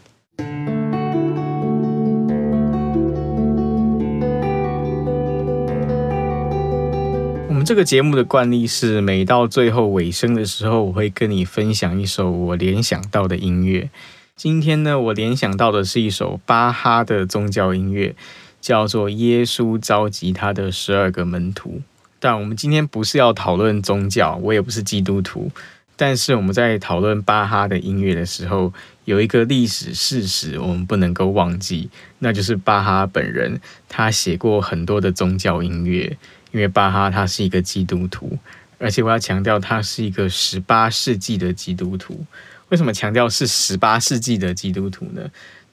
这个节目的惯例是，每到最后尾声的时候，我会跟你分享一首我联想到的音乐。今天呢，我联想到的是一首巴哈的宗教音乐，叫做《耶稣召集他的十二个门徒》。但我们今天不是要讨论宗教，我也不是基督徒。但是我们在讨论巴哈的音乐的时候，有一个历史事实我们不能够忘记，那就是巴哈本人，他写过很多的宗教音乐。因为巴哈他是一个基督徒，而且我要强调他是一个十八世纪的基督徒。为什么强调是十八世纪的基督徒呢？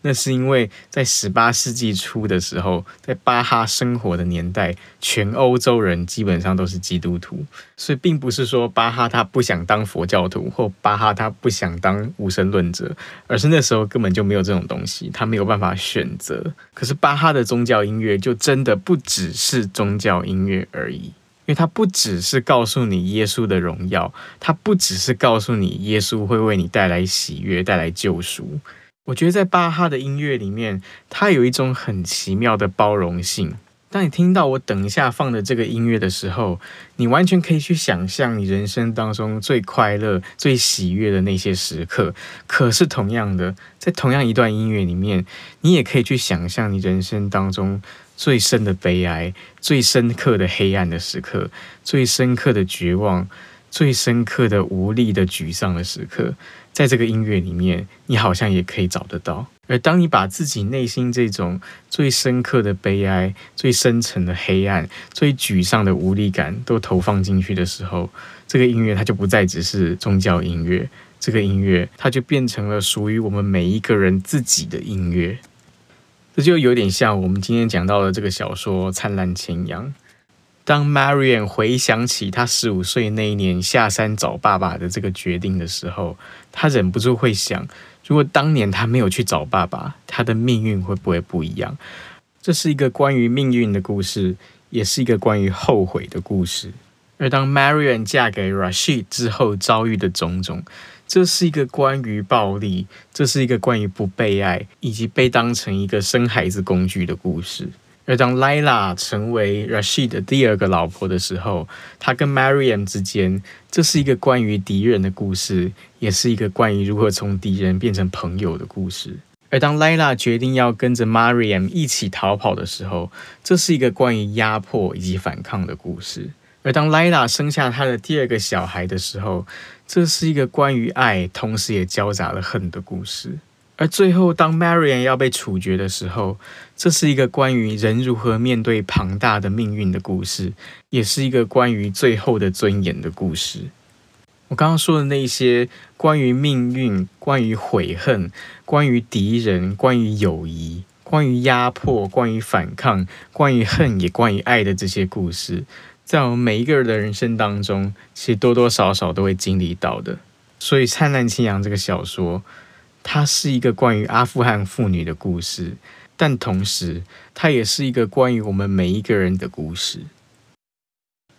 那是因为在十八世纪初的时候，在巴哈生活的年代，全欧洲人基本上都是基督徒，所以并不是说巴哈他不想当佛教徒，或巴哈他不想当无神论者，而是那时候根本就没有这种东西，他没有办法选择。可是巴哈的宗教音乐就真的不只是宗教音乐而已，因为它不只是告诉你耶稣的荣耀，它不只是告诉你耶稣会为你带来喜悦、带来救赎。我觉得在巴哈的音乐里面，它有一种很奇妙的包容性。当你听到我等一下放的这个音乐的时候，你完全可以去想象你人生当中最快乐、最喜悦的那些时刻。可是同样的，在同样一段音乐里面，你也可以去想象你人生当中最深的悲哀、最深刻的黑暗的时刻、最深刻的绝望。最深刻的无力的沮丧的时刻，在这个音乐里面，你好像也可以找得到。而当你把自己内心这种最深刻的悲哀、最深沉的黑暗、最沮丧的无力感都投放进去的时候，这个音乐它就不再只是宗教音乐，这个音乐它就变成了属于我们每一个人自己的音乐。这就有点像我们今天讲到的这个小说《灿烂前阳》。当 Marian 回想起他十五岁那一年下山找爸爸的这个决定的时候，他忍不住会想：如果当年他没有去找爸爸，他的命运会不会不一样？这是一个关于命运的故事，也是一个关于后悔的故事。而当 Marian 嫁给 Rashid 之后遭遇的种种，这是一个关于暴力，这是一个关于不被爱以及被当成一个生孩子工具的故事。而当 Lila 成为 Rashid 的第二个老婆的时候，他跟 Mariam 之间，这是一个关于敌人的故事，也是一个关于如何从敌人变成朋友的故事。而当 Lila 决定要跟着 Mariam 一起逃跑的时候，这是一个关于压迫以及反抗的故事。而当 Lila 生下她的第二个小孩的时候，这是一个关于爱，同时也交杂了恨的故事。而最后，当 Marian 要被处决的时候，这是一个关于人如何面对庞大的命运的故事，也是一个关于最后的尊严的故事。我刚刚说的那些关于命运、关于悔恨、关于敌人、关于友谊、关于压迫、关于反抗、关于恨也关于爱的这些故事，在我们每一个人的人生当中，其实多多少少都会经历到的。所以，《灿烂前阳》这个小说。它是一个关于阿富汗妇女的故事，但同时，它也是一个关于我们每一个人的故事。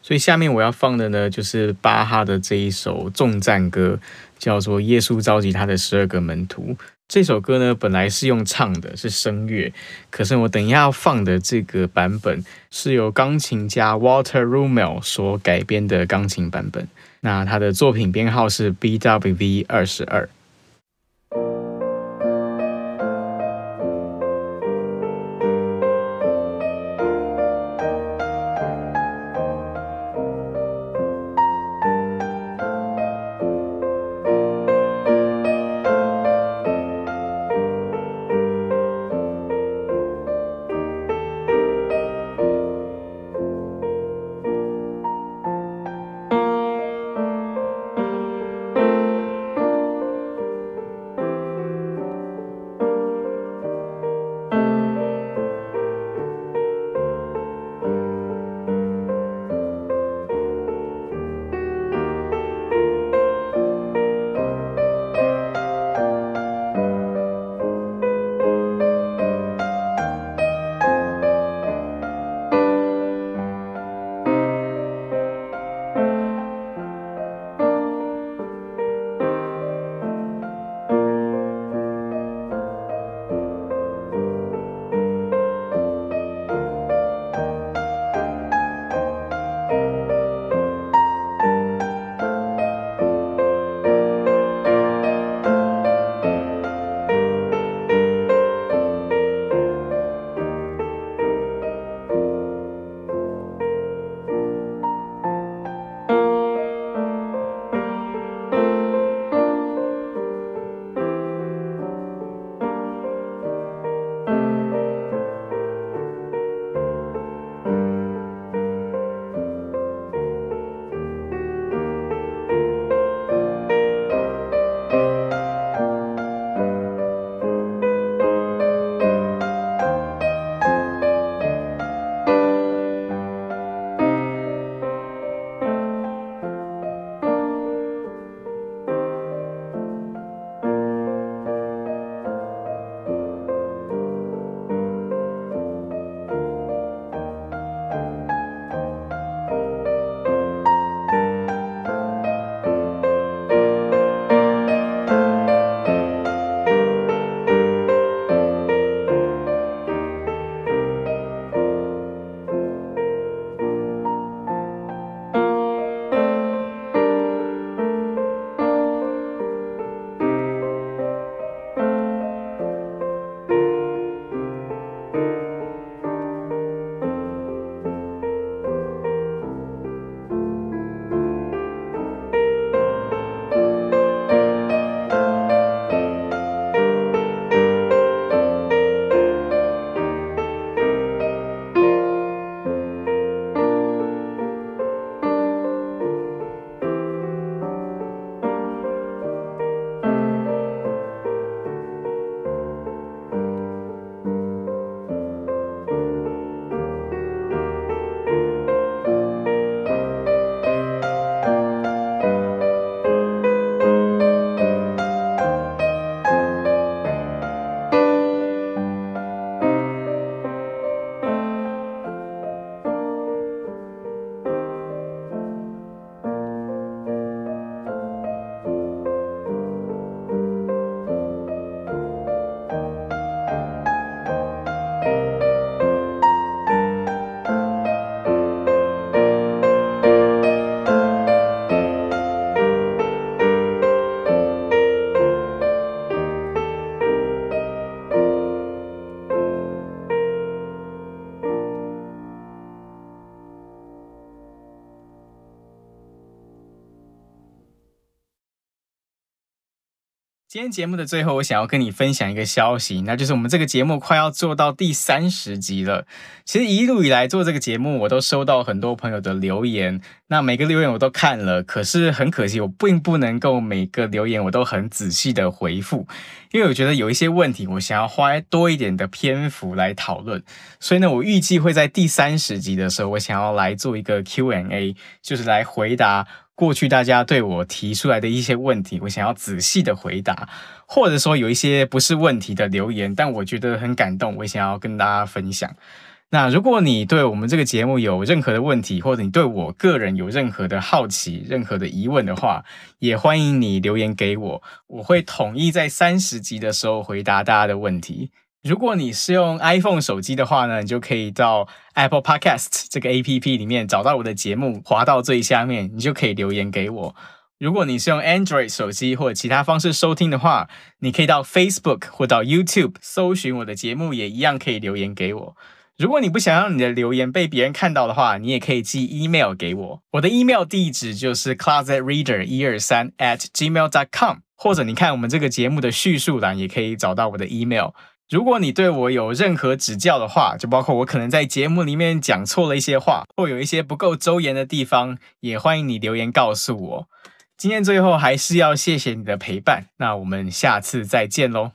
所以，下面我要放的呢，就是巴哈的这一首重赞歌，叫做《耶稣召集他的十二个门徒》。这首歌呢，本来是用唱的，是声乐，可是我等一下要放的这个版本，是由钢琴家 Walter Rummel 所改编的钢琴版本。那他的作品编号是 BWV 二十二。今天节目的最后，我想要跟你分享一个消息，那就是我们这个节目快要做到第三十集了。其实一路以来做这个节目，我都收到很多朋友的留言，那每个留言我都看了，可是很可惜，我并不能够每个留言我都很仔细的回复，因为我觉得有一些问题，我想要花多一点的篇幅来讨论。所以呢，我预计会在第三十集的时候，我想要来做一个 Q&A，就是来回答。过去大家对我提出来的一些问题，我想要仔细的回答，或者说有一些不是问题的留言，但我觉得很感动，我想要跟大家分享。那如果你对我们这个节目有任何的问题，或者你对我个人有任何的好奇、任何的疑问的话，也欢迎你留言给我，我会统一在三十集的时候回答大家的问题。如果你是用 iPhone 手机的话呢，你就可以到 Apple Podcast 这个 APP 里面找到我的节目，滑到最下面，你就可以留言给我。如果你是用 Android 手机或者其他方式收听的话，你可以到 Facebook 或到 YouTube 搜寻我的节目，也一样可以留言给我。如果你不想让你的留言被别人看到的话，你也可以寄 email 给我。我的 email 地址就是 closetreader 一二三 at gmail.com，或者你看我们这个节目的叙述栏，也可以找到我的 email。如果你对我有任何指教的话，就包括我可能在节目里面讲错了一些话，或有一些不够周延的地方，也欢迎你留言告诉我。今天最后还是要谢谢你的陪伴，那我们下次再见喽。